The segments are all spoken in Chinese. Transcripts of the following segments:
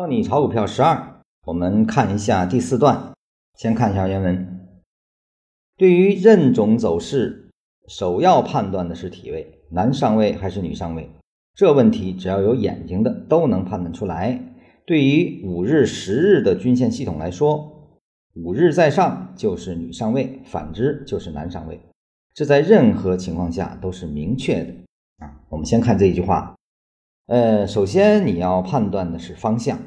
教你炒股票十二，我们看一下第四段。先看一下原文。对于任种走势，首要判断的是体位，男上位还是女上位？这问题只要有眼睛的都能判断出来。对于五日、十日的均线系统来说，五日在上就是女上位，反之就是男上位。这在任何情况下都是明确的啊。我们先看这一句话。呃，首先你要判断的是方向。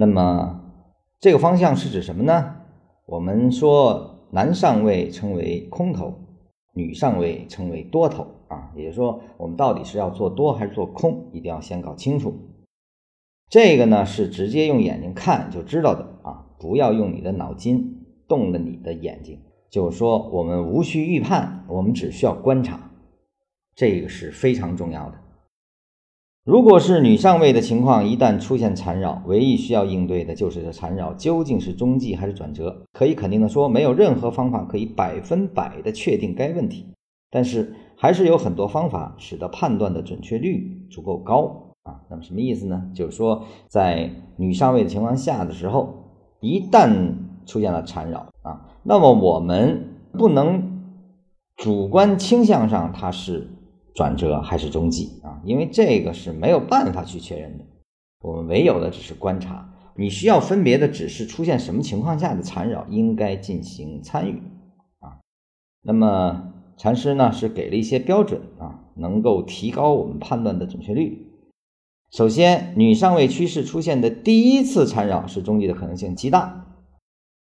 那么这个方向是指什么呢？我们说男上位称为空头，女上位称为多头啊。也就是说，我们到底是要做多还是做空，一定要先搞清楚。这个呢是直接用眼睛看就知道的啊，不要用你的脑筋动了你的眼睛。就是说，我们无需预判，我们只需要观察，这个是非常重要的。如果是女上位的情况，一旦出现缠绕，唯一需要应对的就是这缠绕究竟是中继还是转折。可以肯定的说，没有任何方法可以百分百的确定该问题，但是还是有很多方法使得判断的准确率足够高啊。那么什么意思呢？就是说，在女上位的情况下的时候，一旦出现了缠绕啊，那么我们不能主观倾向上它是。转折还是中继啊？因为这个是没有办法去确认的，我们唯有的只是观察。你需要分别的只是出现什么情况下的缠绕应该进行参与啊。那么禅师呢是给了一些标准啊，能够提高我们判断的准确率。首先，女上位趋势出现的第一次缠绕是中继的可能性极大。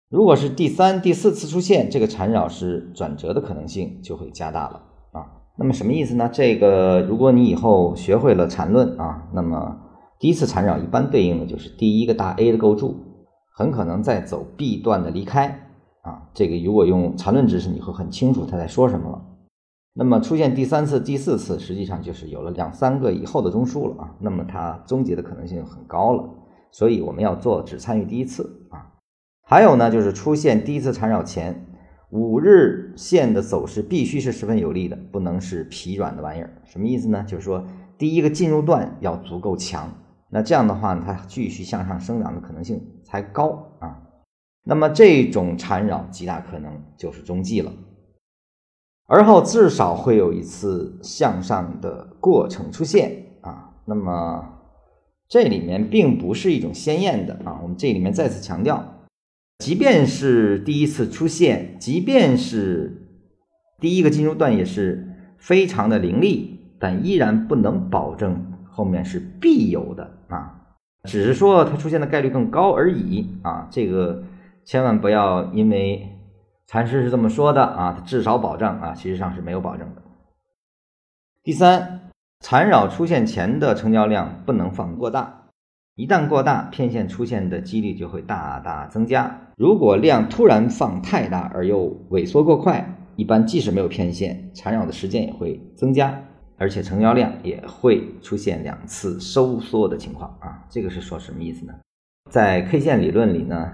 如果是第三、第四次出现这个缠绕是转折的可能性就会加大了。那么什么意思呢？这个如果你以后学会了缠论啊，那么第一次缠绕一般对应的就是第一个大 A 的构筑，很可能在走 B 段的离开啊。这个如果用缠论知识，你会很清楚他在说什么了。那么出现第三次、第四次，实际上就是有了两三个以后的中枢了啊。那么它终结的可能性很高了，所以我们要做只参与第一次啊。还有呢，就是出现第一次缠绕前。五日线的走势必须是十分有利的，不能是疲软的玩意儿。什么意思呢？就是说，第一个进入段要足够强，那这样的话，它继续向上生长的可能性才高啊。那么这种缠绕极大可能就是中继了，而后至少会有一次向上的过程出现啊。那么这里面并不是一种鲜艳的啊，我们这里面再次强调。即便是第一次出现，即便是第一个进入段也是非常的凌厉，但依然不能保证后面是必有的啊，只是说它出现的概率更高而已啊。这个千万不要因为禅师是这么说的啊，他至少保证啊，其实上是没有保证的。第三，缠绕出现前的成交量不能放过大。一旦过大，骗线出现的几率就会大大增加。如果量突然放太大而又萎缩过快，一般即使没有骗线，缠绕的时间也会增加，而且成交量也会出现两次收缩的情况啊。这个是说什么意思呢？在 K 线理论里呢，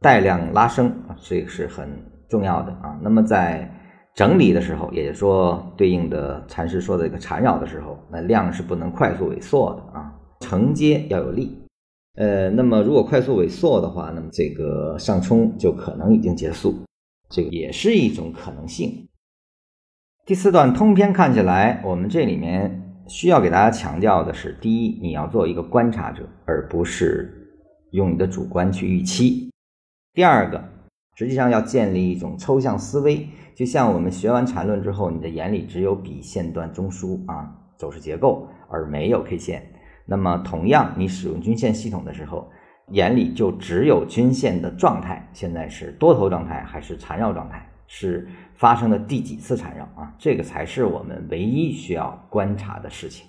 带量拉升啊，这个是很重要的啊。那么在整理的时候，也就是说对应的禅师说的这个缠绕的时候，那量是不能快速萎缩的啊。承接要有力，呃，那么如果快速萎缩的话，那么这个上冲就可能已经结束，这个也是一种可能性。第四段通篇看起来，我们这里面需要给大家强调的是：第一，你要做一个观察者，而不是用你的主观去预期；第二个，实际上要建立一种抽象思维，就像我们学完缠论之后，你的眼里只有笔线段中枢啊，走势结构，而没有 K 线。那么，同样，你使用均线系统的时候，眼里就只有均线的状态，现在是多头状态还是缠绕状态，是发生的第几次缠绕啊？这个才是我们唯一需要观察的事情。